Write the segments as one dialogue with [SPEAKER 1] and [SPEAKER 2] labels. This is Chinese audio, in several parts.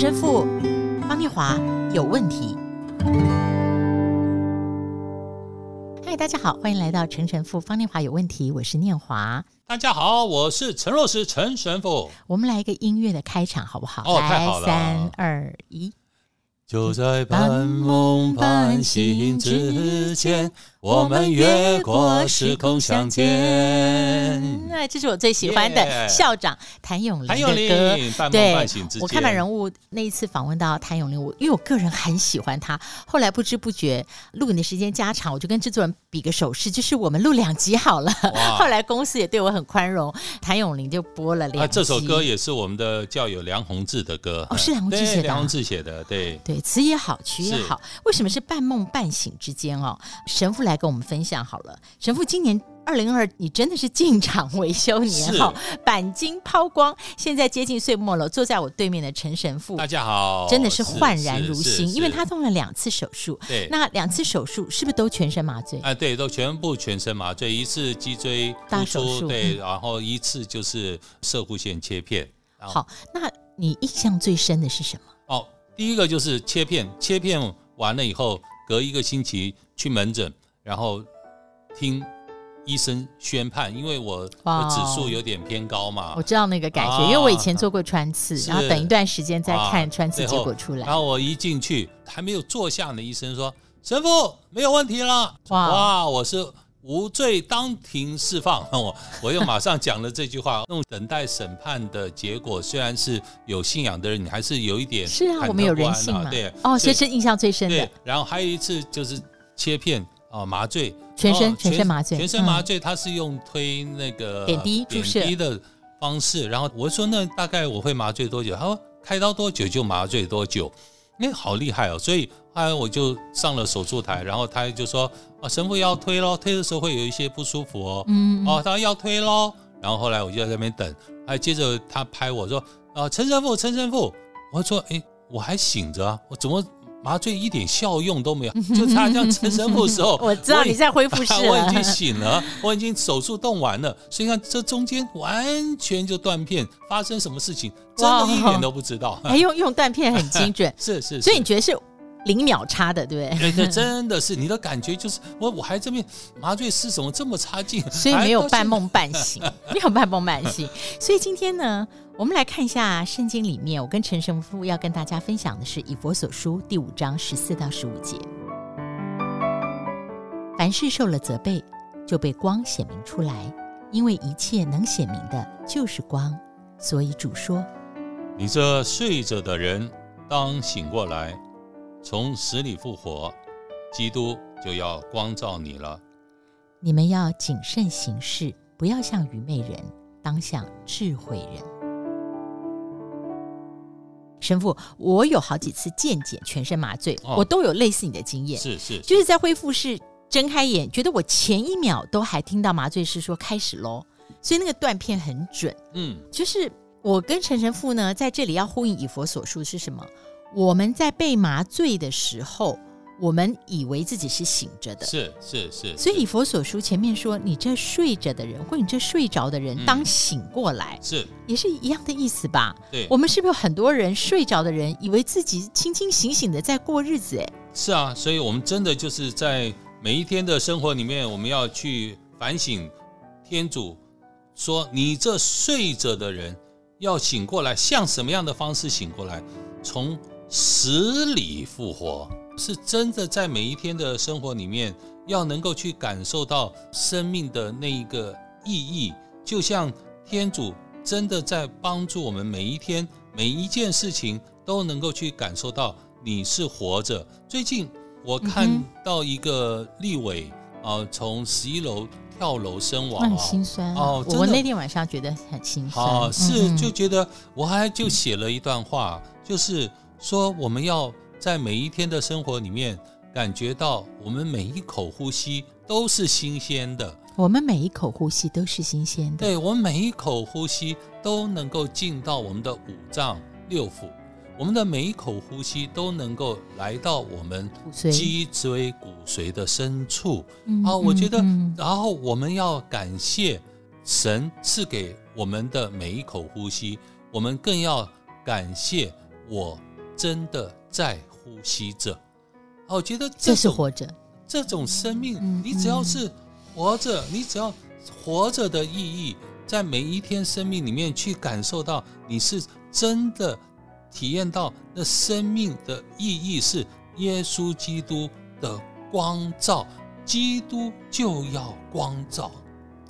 [SPEAKER 1] 陈神父方念华有问题。嗨，大家好，欢迎来到陈神父方念华有问题，我是念华。
[SPEAKER 2] 大家好，我是陈若石陈神父。
[SPEAKER 1] 我们来一个音乐的开场，好不好？
[SPEAKER 2] 哦，太好了！
[SPEAKER 1] 三二一。
[SPEAKER 2] 就在半梦半醒之间，我们越过时空相见。
[SPEAKER 1] 那这是我最喜欢的校长谭咏麟的歌。对，我看到人物那一次访问到谭咏麟，我因为我个人很喜欢他。后来不知不觉录影的时间加长，我就跟制作人比个手势，就是我们录两集好了。后来公司也对我很宽容，谭咏麟就播了两集。
[SPEAKER 2] 这首歌也是我们的教友梁鸿志的歌。
[SPEAKER 1] 哦，是梁鸿志写的。
[SPEAKER 2] 梁鸿志写的，对
[SPEAKER 1] 对，词也好，曲也好。为什么是半梦半醒之间哦？神父来跟我们分享好了。神父今年。二零二，你真的是进场维修年哈，钣金抛光，现在接近岁末了。坐在我对面的陈神父，
[SPEAKER 2] 大家好，
[SPEAKER 1] 真的是焕然如新，因为他动了两次手术。
[SPEAKER 2] 对，
[SPEAKER 1] 那两次手术是不是都全身麻醉？
[SPEAKER 2] 啊，对，都全部全身麻醉，一次脊椎
[SPEAKER 1] 大手术，
[SPEAKER 2] 对，然后一次就是射护线切片。
[SPEAKER 1] 好，那你印象最深的是什么？
[SPEAKER 2] 哦，第一个就是切片，切片完了以后，隔一个星期去门诊，然后听。医生宣判，因为我的指数有点偏高嘛。
[SPEAKER 1] 我知道那个感觉，啊、因为我以前做过穿刺，然后等一段时间再看穿刺结果出来。
[SPEAKER 2] 然后我一进去，还没有坐下呢，医生说：“神父没有问题了。哇”哇，我是无罪当庭释放。我我又马上讲了这句话。那种等待审判的结果，虽然是有信仰的人，你还是有一点
[SPEAKER 1] 是啊，我们有人性嘛。
[SPEAKER 2] 对
[SPEAKER 1] 哦，这是印象最深的。
[SPEAKER 2] 然后还有一次就是切片啊，麻醉。
[SPEAKER 1] 全身全身麻醉，
[SPEAKER 2] 全身麻醉，他是用推那个
[SPEAKER 1] 点滴注射
[SPEAKER 2] 点滴的方式。然后我说，那大概我会麻醉多久？他说开刀多久就麻醉多久。哎，好厉害哦！所以后来我就上了手术台，然后他就说啊，神父要推咯，推的时候会有一些不舒服哦。嗯哦，他说要推咯。然后后来我就在那边等，哎接着他拍我说啊，陈神父，陈神父。我说哎，我还醒着啊，我怎么？麻醉一点效用都没有，就差这样陈神父的时候，
[SPEAKER 1] 我知道你在恢复室，
[SPEAKER 2] 我已经醒了，我已经手术动完了，所以看这中间完全就断片，发生什么事情真的一点都不知道。
[SPEAKER 1] 还用用断片很精准，
[SPEAKER 2] 是是，
[SPEAKER 1] 所以你觉得是零秒差的，对不对？
[SPEAKER 2] 对，真的是你的感觉就是我我还这边麻醉师怎么这么差劲，
[SPEAKER 1] 所以没有半梦半醒，没有半梦半醒，所以今天呢。我们来看一下圣经里面，我跟陈神父要跟大家分享的是《以佛所书》第五章十四到十五节。凡事受了责备，就被光显明出来，因为一切能显明的，就是光。所以主说：“
[SPEAKER 2] 你这睡着的人，当醒过来，从死里复活，基督就要光照你了。
[SPEAKER 1] 你们要谨慎行事，不要像愚昧人，当像智慧人。”神父，我有好几次健检全身麻醉，哦、我都有类似你的经验，
[SPEAKER 2] 是是，
[SPEAKER 1] 就是在恢复室睁开眼，觉得我前一秒都还听到麻醉师说开始喽，所以那个断片很准。嗯，就是我跟陈神父呢，在这里要呼应以佛所述是什么？我们在被麻醉的时候。我们以为自己是醒着的，
[SPEAKER 2] 是是是，
[SPEAKER 1] 所以以佛所书前面说：“你这睡着的人，或你这睡着的人，当醒过来。”
[SPEAKER 2] 是，
[SPEAKER 1] 也是一样的意思吧？
[SPEAKER 2] 对，
[SPEAKER 1] 我们是不是有很多人睡着的人，以为自己清清醒醒的在过日子？哎，
[SPEAKER 2] 是啊，所以我们真的就是在每一天的生活里面，我们要去反省。天主说：“你这睡着的人要醒过来，像什么样的方式醒过来？从死里复活。”是真的在每一天的生活里面，要能够去感受到生命的那一个意义，就像天主真的在帮助我们每一天每一件事情都能够去感受到你是活着。最近我看到一个立伟啊，从十一楼跳楼身亡，
[SPEAKER 1] 很心酸哦。我那天晚上觉得很心酸，
[SPEAKER 2] 哦，是就觉得我还就写了一段话，就是说我们要。在每一天的生活里面，感觉到我们每一口呼吸都是新鲜的。
[SPEAKER 1] 我们每一口呼吸都是新鲜的。
[SPEAKER 2] 对，我们每一口呼吸都能够进到我们的五脏六腑，我们的每一口呼吸都能够来到我们脊椎骨髓的深处。啊，我觉得，然后我们要感谢神赐给我们的每一口呼吸，我们更要感谢我。真的在呼吸着。哦，我觉得这，
[SPEAKER 1] 这是活着，
[SPEAKER 2] 这种生命，你只要是活着，你只要活着的意义，在每一天生命里面去感受到，你是真的体验到那生命的意义是耶稣基督的光照，基督就要光照。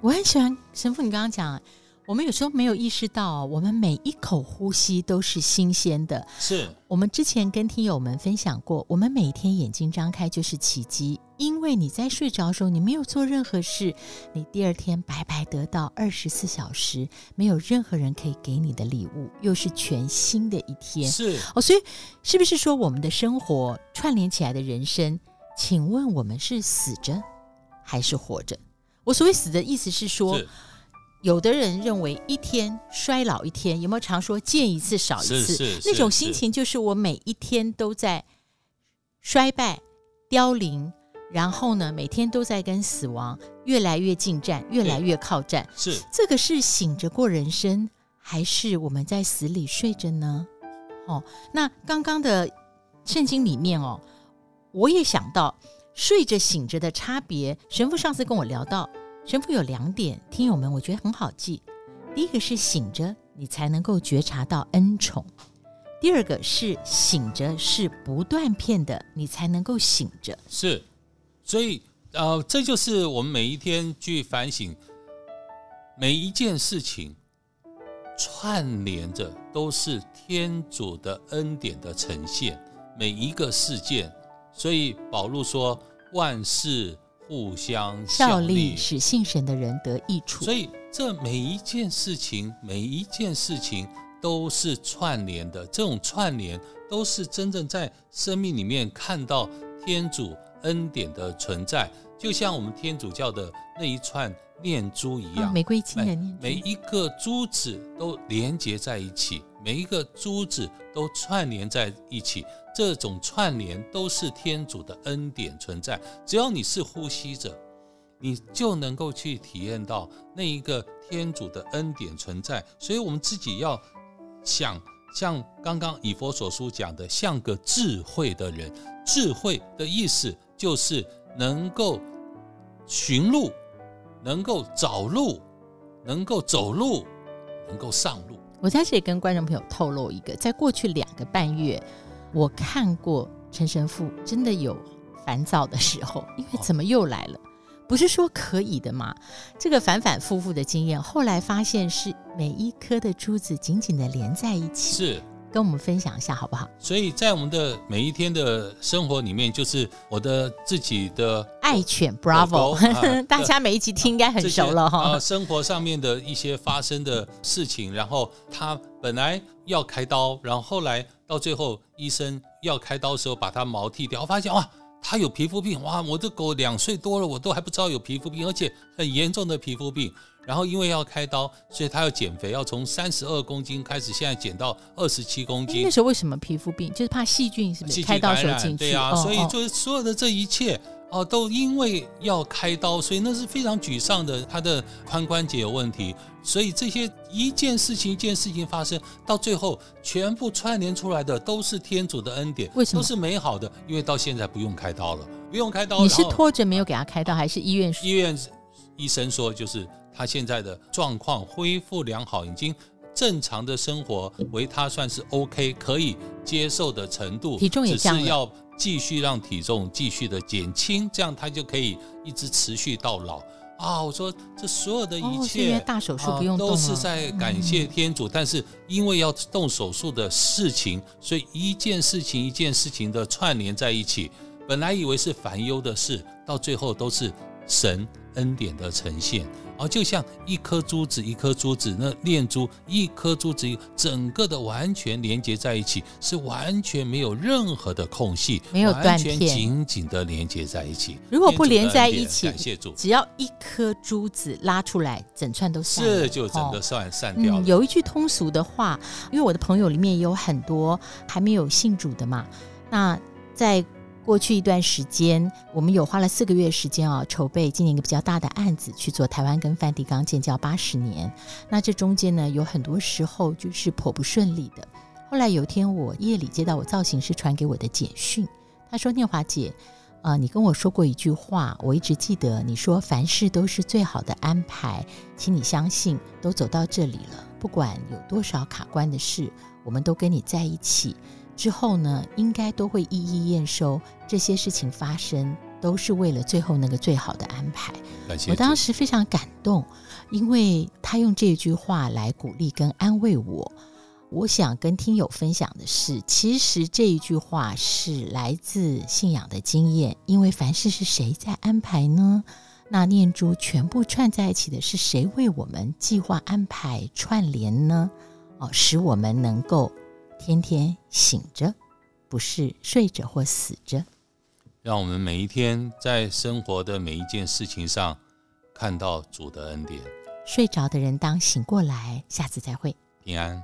[SPEAKER 1] 我很喜欢神父，你刚刚讲。我们有时候没有意识到，我们每一口呼吸都是新鲜的。
[SPEAKER 2] 是
[SPEAKER 1] 我们之前跟听友们分享过，我们每天眼睛张开就是奇迹，因为你在睡着的时候，你没有做任何事，你第二天白白得到二十四小时没有任何人可以给你的礼物，又是全新的一天。
[SPEAKER 2] 是
[SPEAKER 1] 哦，所以是不是说我们的生活串联起来的人生？请问我们是死着还是活着？我所谓死的意思是说。是有的人认为一天衰老一天，有没有常说见一次少一次？那种心情就是我每一天都在衰败、凋零，然后呢，每天都在跟死亡越来越近战，越来越靠战。
[SPEAKER 2] 是
[SPEAKER 1] 这个是醒着过人生，还是我们在死里睡着呢？哦，那刚刚的圣经里面哦，我也想到睡着醒着的差别。神父上次跟我聊到。神父有两点，听友们，我觉得很好记。第一个是醒着，你才能够觉察到恩宠；第二个是醒着是不断片的，你才能够醒着。
[SPEAKER 2] 是，所以呃，这就是我们每一天去反省每一件事情，串联着都是天主的恩典的呈现。每一个事件，所以保禄说万事。互相效力，
[SPEAKER 1] 使信神的人得益处。
[SPEAKER 2] 所以，这每一件事情，每一件事情都是串联的。这种串联都是真正在生命里面看到天主恩典的存在，就像我们天主教的那一串念珠一样，
[SPEAKER 1] 玫瑰金的念珠，
[SPEAKER 2] 每一个珠子都连接在一起，每一个珠子都串联在一起。这种串联都是天主的恩典存在，只要你是呼吸者，你就能够去体验到那一个天主的恩典存在。所以，我们自己要想，像刚刚以佛所书讲的，像个智慧的人。智慧的意思就是能够寻路，能够找路，能够走路，能够上路。
[SPEAKER 1] 我在这里跟观众朋友透露一个，在过去两个半月。我看过陈神父真的有烦躁的时候，因为怎么又来了？不是说可以的吗？这个反反复复的经验，后来发现是每一颗的珠子紧紧的连在一起。
[SPEAKER 2] 是，
[SPEAKER 1] 跟我们分享一下好不好？
[SPEAKER 2] 所以在我们的每一天的生活里面，就是我的自己的
[SPEAKER 1] 爱犬 Bravo，啊、大家每一集听应该很熟了哈。
[SPEAKER 2] 啊，生活上面的一些发生的事情，然后他本来要开刀，然后后来。到最后，医生要开刀的时候，把它毛剃掉，我发现哇，它有皮肤病哇！我的狗两岁多了，我都还不知道有皮肤病，而且很严重的皮肤病。然后因为要开刀，所以他要减肥，要从三十二公斤开始，现在减到二十七公斤。
[SPEAKER 1] 那时候为什么皮肤病？就是怕细菌，是不是？开刀时候进去。
[SPEAKER 2] 对啊，哦、所以就是所有的这一切。哦，都因为要开刀，所以那是非常沮丧的。他的髋关节有问题，所以这些一件事情一件事情发生，到最后全部串联出来的都是天主的恩典，
[SPEAKER 1] 为什么？
[SPEAKER 2] 都是美好的？因为到现在不用开刀了，不用开刀。
[SPEAKER 1] 你是拖着没有给他开刀，还是医院？
[SPEAKER 2] 医院医生说，就是他现在的状况恢复良好，已经正常的生活为他算是 OK 可以接受的程度，
[SPEAKER 1] 体重也降了。
[SPEAKER 2] 继续让体重继续的减轻，这样他就可以一直持续到老啊！我说这所有的一切，
[SPEAKER 1] 哦、大手术不用动、啊、
[SPEAKER 2] 都是在感谢天主。嗯、但是因为要动手术的事情，所以一件事情一件事情的串联在一起。本来以为是烦忧的事，到最后都是神恩典的呈现。而就像一颗珠子，一颗珠子，那链珠，一颗珠子，整个的完全连接在一起，是完全没有任何的空隙，
[SPEAKER 1] 没有断片，
[SPEAKER 2] 紧紧的连接在一起。
[SPEAKER 1] 如果不连在一起，
[SPEAKER 2] 感谢主，
[SPEAKER 1] 只要一颗珠子拉出来，整串都散
[SPEAKER 2] 了，是就整个散散掉了。
[SPEAKER 1] 有一句通俗的话，因为我的朋友里面有很多还没有信主的嘛，那在。过去一段时间，我们有花了四个月时间啊，筹备今年一个比较大的案子，去做台湾跟梵蒂冈建交八十年。那这中间呢，有很多时候就是颇不顺利的。后来有一天，我夜里接到我造型师传给我的简讯，他说：“念华姐，啊、呃，你跟我说过一句话，我一直记得。你说凡事都是最好的安排，请你相信，都走到这里了，不管有多少卡关的事，我们都跟你在一起。之后呢，应该都会一一验收。这些事情发生，都是为了最后那个最好的安排。”我当时非常感动，因为他用这句话来鼓励跟安慰我。我想跟听友分享的是，其实这一句话是来自信仰的经验，因为凡事是谁在安排呢？那念珠全部串在一起的是谁为我们计划安排串联呢？哦，使我们能够天天醒着，不是睡着或死着。
[SPEAKER 2] 让我们每一天在生活的每一件事情上看到主的恩典。
[SPEAKER 1] 睡着的人当醒过来，下次再会，
[SPEAKER 2] 平安。